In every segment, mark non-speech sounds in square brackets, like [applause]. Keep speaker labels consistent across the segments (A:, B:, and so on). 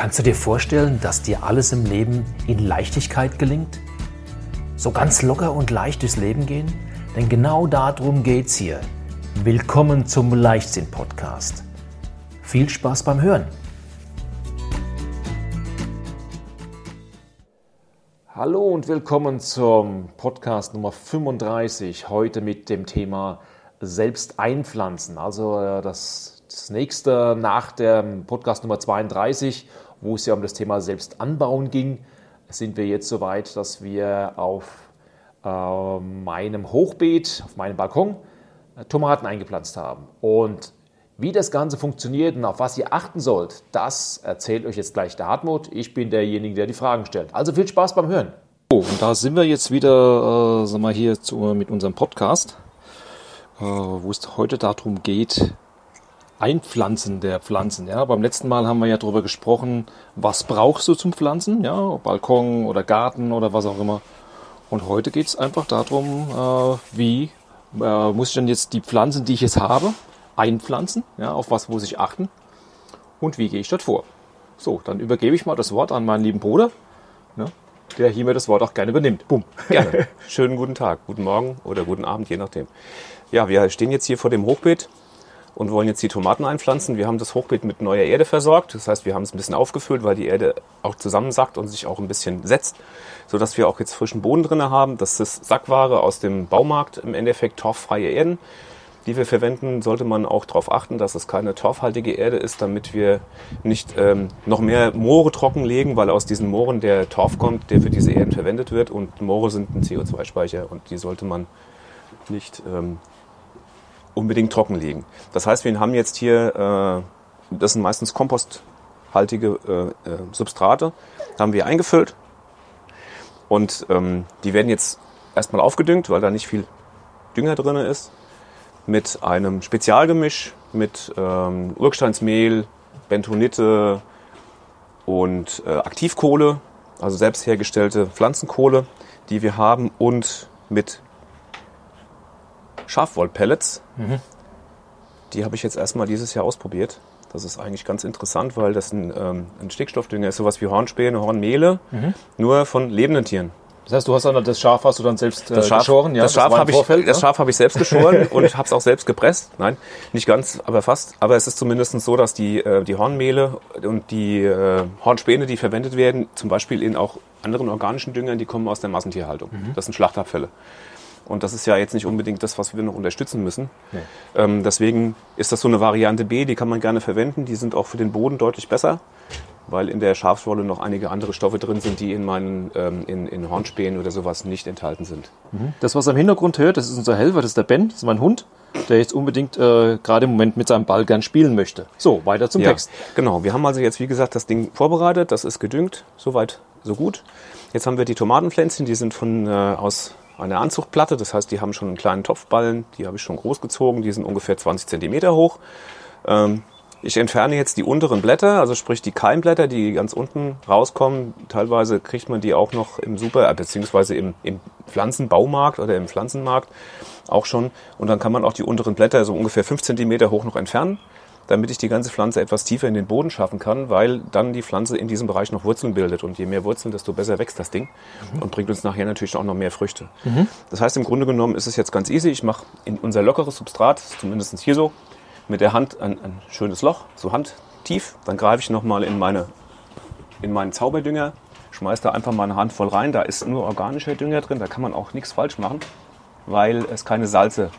A: Kannst du dir vorstellen, dass dir alles im Leben in Leichtigkeit gelingt? So ganz locker und leicht durchs Leben gehen? Denn genau darum geht's hier. Willkommen zum Leichtsinn-Podcast. Viel Spaß beim Hören.
B: Hallo und willkommen zum Podcast Nummer 35. Heute mit dem Thema Selbst einpflanzen. Also äh, das, das nächste nach dem Podcast Nummer 32 wo es ja um das Thema Selbstanbauen ging, sind wir jetzt so weit, dass wir auf äh, meinem Hochbeet, auf meinem Balkon, äh, Tomaten eingepflanzt haben. Und wie das Ganze funktioniert und auf was ihr achten sollt, das erzählt euch jetzt gleich der Hartmut. Ich bin derjenige, der die Fragen stellt. Also viel Spaß beim Hören.
C: Oh, und da sind wir jetzt wieder, äh, sagen wir hier zu, mit unserem Podcast, äh, wo es heute darum geht, Einpflanzen der Pflanzen. Ja, beim letzten Mal haben wir ja darüber gesprochen, was brauchst du zum Pflanzen, ja, Balkon oder Garten oder was auch immer. Und heute geht es einfach darum, äh, wie äh, muss ich denn jetzt die Pflanzen, die ich jetzt habe, einpflanzen, ja, auf was muss ich achten und wie gehe ich dort vor. So, dann übergebe ich mal das Wort an meinen lieben Bruder, ja, der hier mir das Wort auch gerne übernimmt. Bumm.
D: Gerne. Schönen guten Tag, guten Morgen oder guten Abend, je nachdem. Ja, wir stehen jetzt hier vor dem Hochbeet und wollen jetzt die Tomaten einpflanzen. Wir haben das Hochbeet mit neuer Erde versorgt. Das heißt, wir haben es ein bisschen aufgefüllt, weil die Erde auch zusammensackt und sich auch ein bisschen setzt, sodass wir auch jetzt frischen Boden drin haben. Das ist Sackware aus dem Baumarkt, im Endeffekt torffreie Erden, die wir verwenden. Sollte man auch darauf achten, dass es keine torfhaltige Erde ist, damit wir nicht ähm, noch mehr Moore trockenlegen, weil aus diesen Mooren der Torf kommt, der für diese Erden verwendet wird. Und Moore sind ein CO2-Speicher und die sollte man nicht ähm, unbedingt trocken liegen. Das heißt, wir haben jetzt hier, äh, das sind meistens komposthaltige äh, äh, Substrate, haben wir eingefüllt und ähm, die werden jetzt erstmal aufgedüngt, weil da nicht viel Dünger drin ist, mit einem Spezialgemisch mit ähm, Urgsteinsmehl, Bentonite und äh, Aktivkohle, also selbst hergestellte Pflanzenkohle, die wir haben und mit Schafwollpellets. Mhm. Die habe ich jetzt erstmal dieses Jahr ausprobiert. Das ist eigentlich ganz interessant, weil das ein, ähm, ein Stickstoffdünger ist, sowas wie Hornspäne, Hornmehle, mhm. nur von lebenden Tieren.
C: Das heißt, du hast dann das Schaf hast du dann selbst
D: äh, das Schaf, geschoren, ja? Das, das Schaf habe ich, das ne? Schaf habe ich selbst geschoren [laughs] und habe es auch selbst gepresst. Nein, nicht ganz, aber fast. Aber es ist zumindest so, dass die äh, die Hornmehle und die äh, Hornspäne, die verwendet werden, zum Beispiel in auch anderen organischen Düngern, die kommen aus der Massentierhaltung. Mhm. Das sind Schlachtabfälle. Und das ist ja jetzt nicht unbedingt das, was wir noch unterstützen müssen. Nee. Ähm, deswegen ist das so eine Variante B, die kann man gerne verwenden. Die sind auch für den Boden deutlich besser, weil in der Schafswolle noch einige andere Stoffe drin sind, die in meinen ähm, in, in Hornspänen oder sowas nicht enthalten sind.
C: Mhm. Das, was im Hintergrund hört, das ist unser Helfer, das ist der Ben, das ist mein Hund, der jetzt unbedingt äh, gerade im Moment mit seinem Ball gern spielen möchte. So, weiter zum ja, Text.
D: Genau, wir haben also jetzt, wie gesagt, das Ding vorbereitet, das ist gedüngt, soweit, so gut. Jetzt haben wir die Tomatenpflänzchen, die sind von äh, aus eine Anzuchtplatte. Das heißt, die haben schon einen kleinen Topfballen, die habe ich schon groß gezogen, die sind ungefähr 20 Zentimeter hoch. Ähm, ich entferne jetzt die unteren Blätter, also sprich die Keimblätter, die ganz unten rauskommen. Teilweise kriegt man die auch noch im Super, äh, beziehungsweise im, im Pflanzenbaumarkt oder im Pflanzenmarkt auch schon. Und dann kann man auch die unteren Blätter so ungefähr 5 Zentimeter hoch noch entfernen damit ich die ganze Pflanze etwas tiefer in den Boden schaffen kann, weil dann die Pflanze in diesem Bereich noch Wurzeln bildet. Und je mehr Wurzeln, desto besser wächst das Ding mhm. und bringt uns nachher natürlich auch noch mehr Früchte. Mhm. Das heißt, im Grunde genommen ist es jetzt ganz easy. Ich mache in unser lockeres Substrat, zumindest hier so, mit der Hand ein, ein schönes Loch, so handtief. Dann greife ich nochmal in, meine, in meinen Zauberdünger, schmeiße da einfach mal eine Handvoll rein. Da ist nur organischer Dünger drin, da kann man auch nichts falsch machen, weil es keine Salze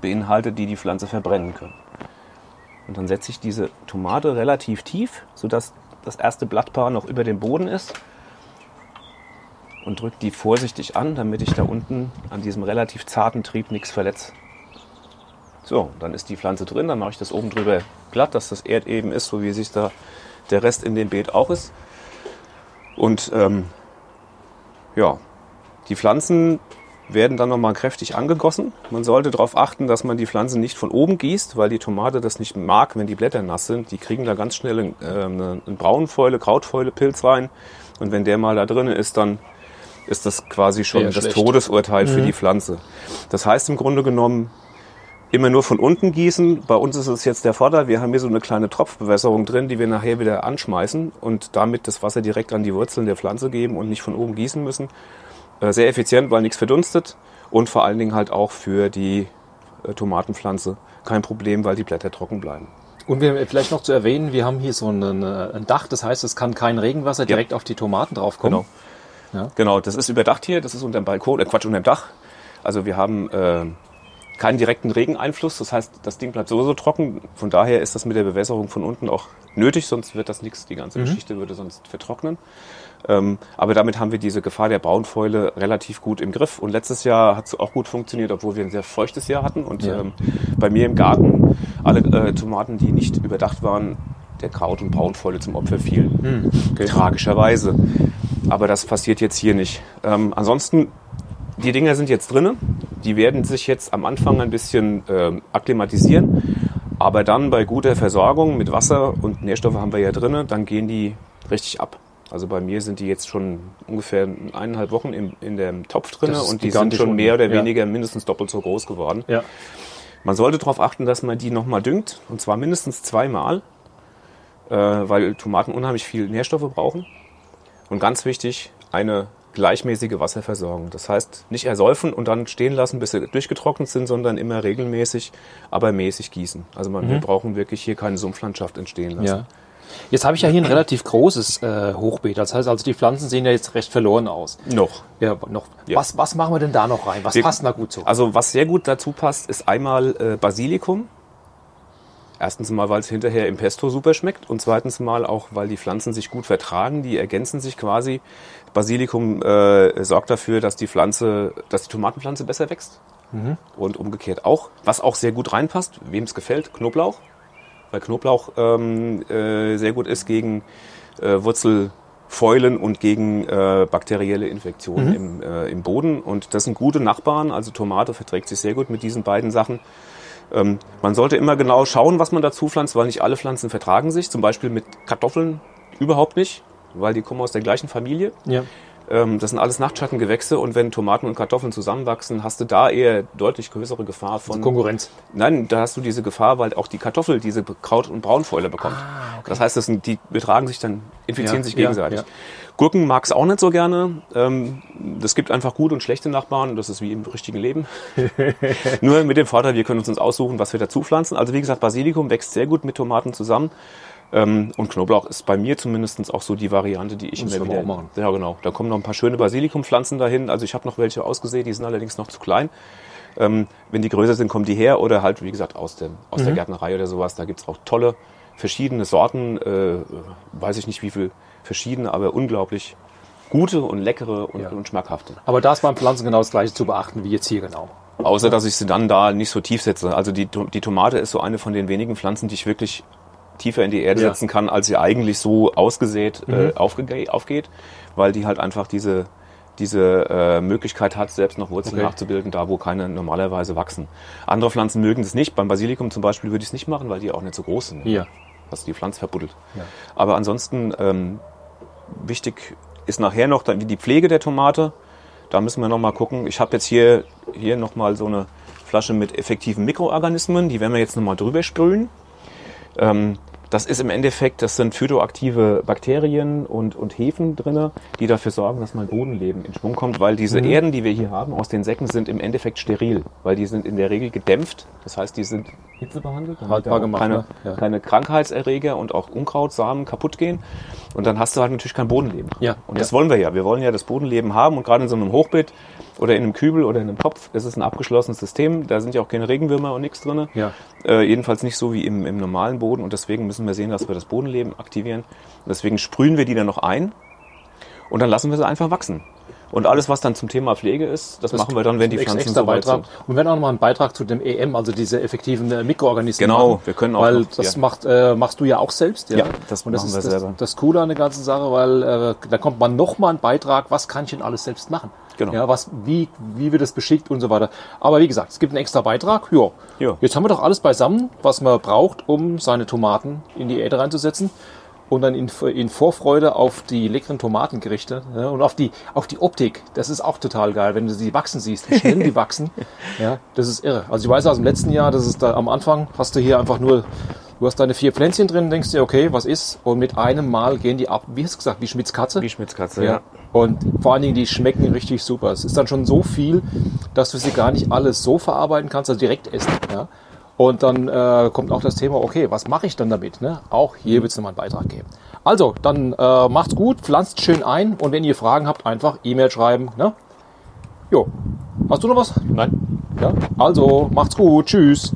D: beinhaltet, die die Pflanze verbrennen können. Und dann setze ich diese Tomate relativ tief, sodass das erste Blattpaar noch über dem Boden ist. Und drücke die vorsichtig an, damit ich da unten an diesem relativ zarten Trieb nichts verletze. So, dann ist die Pflanze drin, dann mache ich das oben drüber glatt, dass das Erdeben ist, so wie sich da der Rest in dem Beet auch ist. Und ähm, ja, die Pflanzen werden dann nochmal kräftig angegossen. Man sollte darauf achten, dass man die Pflanzen nicht von oben gießt, weil die Tomate das nicht mag, wenn die Blätter nass sind. Die kriegen da ganz schnell äh, einen, einen Braunfäule, Krautfäule-Pilz rein. Und wenn der mal da drin ist, dann ist das quasi schon ja, das schlecht. Todesurteil mhm. für die Pflanze. Das heißt im Grunde genommen, immer nur von unten gießen. Bei uns ist es jetzt der Vorteil, wir haben hier so eine kleine Tropfbewässerung drin, die wir nachher wieder anschmeißen und damit das Wasser direkt an die Wurzeln der Pflanze geben und nicht von oben gießen müssen. Äh, Sehr effizient, weil nichts verdunstet und vor allen Dingen halt auch für die äh, Tomatenpflanze kein Problem, weil die Blätter trocken bleiben.
C: Und wir, vielleicht noch zu erwähnen, wir haben hier so äh, ein Dach, das heißt, es kann kein Regenwasser direkt auf die Tomaten draufkommen.
D: Genau.
C: Ja.
D: Genau, das ist überdacht hier, das ist unter dem Balkon, äh Quatsch, unter dem Dach. Also wir haben äh, keinen direkten Regeneinfluss, das heißt, das Ding bleibt sowieso trocken. Von daher ist das mit der Bewässerung von unten auch nötig, sonst wird das nichts, die ganze Geschichte würde sonst vertrocknen. Ähm, aber damit haben wir diese Gefahr der Braunfäule relativ gut im Griff. Und letztes Jahr hat es auch gut funktioniert, obwohl wir ein sehr feuchtes Jahr hatten. Und
C: Ja.
D: ähm, bei mir im Garten alle äh, Tomaten, die nicht überdacht waren, der Kraut- und Braunfäule zum Opfer fielen. Tragischerweise. Aber das passiert jetzt hier nicht. Ähm, ansonsten, die Dinger sind jetzt drinne. Die werden sich jetzt am Anfang ein bisschen ähm, akklimatisieren. Aber dann bei guter Versorgung mit Wasser und Nährstoffe haben wir ja drinne, dann gehen die richtig ab. Also bei mir sind die jetzt schon ungefähr eineinhalb Wochen im, in dem Topf drinne
C: ist
D: und die sind schon mehr oder
C: ja.
D: weniger mindestens doppelt so groß geworden.
C: Ja.
D: Man sollte darauf achten, dass man die nochmal düngt, und zwar mindestens zweimal, äh, weil Tomaten unheimlich viel Nährstoffe brauchen. Und ganz wichtig, eine gleichmäßige Wasserversorgung. Das heißt, nicht ersäufen und dann stehen lassen, bis sie durchgetrocknet sind, sondern immer regelmäßig, aber mäßig gießen. Also man, wir brauchen wirklich hier keine Sumpflandschaft entstehen lassen.
C: Ja. Jetzt habe ich ja hier ein relativ großes äh, Hochbeet. Das heißt also, die Pflanzen sehen ja jetzt recht verloren aus.
D: Noch.
C: Ja, noch.
D: Ja.
C: Was, was machen wir denn da noch rein? Was
D: Wir-
C: passt da gut zu?
D: Also was sehr gut dazu passt, ist einmal äh, Basilikum. Erstens mal, weil es hinterher im Pesto super schmeckt und zweitens mal auch, weil die Pflanzen sich gut vertragen, die ergänzen sich quasi. Basilikum äh, sorgt dafür, dass die Pflanze, dass die Tomatenpflanze besser wächst und umgekehrt auch. Was auch sehr gut reinpasst, wem es gefällt, Knoblauch, weil Knoblauch ähm, äh, sehr gut ist gegen äh, Wurzelfäulen und gegen äh, bakterielle Infektionen im, äh, im Boden. Und das sind gute Nachbarn. Also Tomate verträgt sich sehr gut mit diesen beiden Sachen. Ähm, man sollte immer genau schauen, was man dazu pflanzt, weil nicht alle Pflanzen vertragen sich. Zum Beispiel mit Kartoffeln überhaupt nicht, weil die kommen aus der gleichen Familie.
C: ja.
D: Ähm, das sind alles Nachtschattengewächse und wenn Tomaten und Kartoffeln zusammenwachsen, hast du da eher deutlich größere Gefahr von
C: Konkurrenz.
D: Nein, da hast du diese Gefahr, weil auch die Kartoffel diese Kraut- und Braunfäule bekommt. Das heißt, das sind, die betragen sich dann, infizieren
C: Ja,
D: sich gegenseitig.
C: ja.
D: Gurken mag es auch nicht so gerne. Ähm, Das gibt einfach gute und schlechte Nachbarn. Das ist wie im richtigen Leben. [laughs] Nur mit dem Vorteil, wir können uns uns aussuchen, was wir dazu pflanzen. Also wie gesagt, Basilikum wächst sehr gut mit Tomaten zusammen. Ähm, Und Knoblauch ist bei mir zumindest auch so die Variante, die ich
C: Das
D: immer wieder
C: auch machen.
D: Ja, genau. Da kommen noch ein paar schöne Basilikumpflanzen dahin. Also ich habe noch welche ausgesät, die sind allerdings noch zu klein. Ähm, wenn die größer sind, kommen die her oder halt, wie gesagt, aus, dem, aus
C: Mhm.
D: der Gärtnerei oder sowas. Da gibt's auch tolle, verschiedene Sorten. Äh, weiß ich nicht, wie viel verschiedene, aber unglaublich gute und leckere und,
C: Ja.
D: und schmackhafte.
C: Aber da ist beim Pflanzen genau das gleiche zu beachten wie jetzt hier genau.
D: Außer, dass ich sie dann da nicht so tief setze. Also die, die Tomate ist so eine von den wenigen Pflanzen, die ich wirklich tiefer in die Erde
C: Ja. Mhm.
D: setzen kann, als sie eigentlich so ausgesät äh, aufge aufgeht, weil die halt einfach diese, diese äh, Möglichkeit hat, selbst noch Wurzeln
C: Okay.
D: nachzubilden, da wo keine normalerweise wachsen. Andere Pflanzen mögen das nicht. Beim Basilikum zum Beispiel würde ich es nicht machen, weil die auch nicht so groß sind.
C: Hier.
D: Was die Pflanze verbuddelt.
C: Ja.
D: Aber ansonsten ähm, wichtig ist nachher noch dann die Pflege der Tomate. Da müssen wir noch mal gucken. Ich habe jetzt hier, hier noch mal so eine Flasche mit effektiven Mikroorganismen. Die werden wir jetzt noch mal drüber sprühen. Ähm, das ist im Endeffekt, das sind phytoaktive Bakterien und, und Hefen drinne, die dafür sorgen, dass mein Bodenleben in Schwung kommt, weil diese Erden, die wir hier haben aus den Säcken, sind im Endeffekt steril, weil die sind in der Regel gedämpft. Das heißt, die sind hitzebehandelt, damit
C: Haltbar
D: da
C: gemacht,
D: keine,
C: ne? Ja.
D: keine Krankheitserreger und auch Unkrautsamen kaputt gehen. Und dann hast du halt natürlich kein Bodenleben.
C: Ja,
D: Und das wollen wir ja. Wir wollen ja das Bodenleben haben und gerade in so einem Hochbeet oder in einem Kübel oder in einem Topf, das ist ein abgeschlossenes System. Da sind ja auch keine Regenwürmer und nichts drin.
C: Ja.
D: Äh, jedenfalls nicht so wie im, im normalen Boden. Und deswegen müssen wir sehen, dass wir das Bodenleben aktivieren. Und deswegen sprühen wir die dann noch ein und dann lassen wir sie einfach wachsen. Und alles, was dann zum Thema Pflege ist, das, machen wir dann, wenn die Pflanzen
C: extra
D: soweit
C: Beitrag.
D: sind.
C: Und wir werden auch noch mal einen Beitrag zu dem EM, also diese effektiven äh, Mikroorganismen.
D: Genau,
C: machen,
D: wir können auch
C: Weil
D: noch-
C: das
D: ja.
C: macht, äh, machst du ja auch selbst. Ja,
D: Ja, das
C: das
D: machen
C: ist
D: wir
C: das,
D: selber.
C: das Coole an der ganzen Sache, weil äh, da kommt man noch mal einen Beitrag, was kann ich denn alles selbst machen?
D: Genau.
C: Ja, was, wie, wie wird das beschickt und so weiter. Aber wie gesagt, es gibt einen extra Beitrag. Ja.
D: Ja.
C: Jetzt haben wir doch alles beisammen, was man braucht, um seine Tomaten in die Erde reinzusetzen. Und dann in, in Vorfreude auf die leckeren Tomatengerichte ja, und auf die, auf die Optik. Das ist auch total geil, wenn du sie wachsen siehst, wie schnell die [laughs] wachsen. Ja, das ist irre. Also ich weiß aus dem letzten Jahr, das ist da am Anfang, hast du hier einfach nur, du hast deine vier Pflänzchen drin, denkst dir, okay, was ist? Und mit einem Mal gehen die ab, wie hast du gesagt, wie Schmitzkatze?
D: Wie Schmitzkatze, ja.
C: Und vor allen Dingen, die schmecken richtig super. Es ist dann schon so viel, dass du sie gar nicht alles so verarbeiten kannst, also direkt essen. Ja? Und dann äh, kommt auch das Thema, okay, was mache ich dann damit? Ne? Auch hier wird es nochmal einen Beitrag geben. Also, dann äh, macht's gut, pflanzt schön ein und wenn ihr Fragen habt, einfach E-Mail schreiben. Ne? Jo. Hast du noch was?
D: Nein.
C: Ja? Also, macht's gut. Tschüss.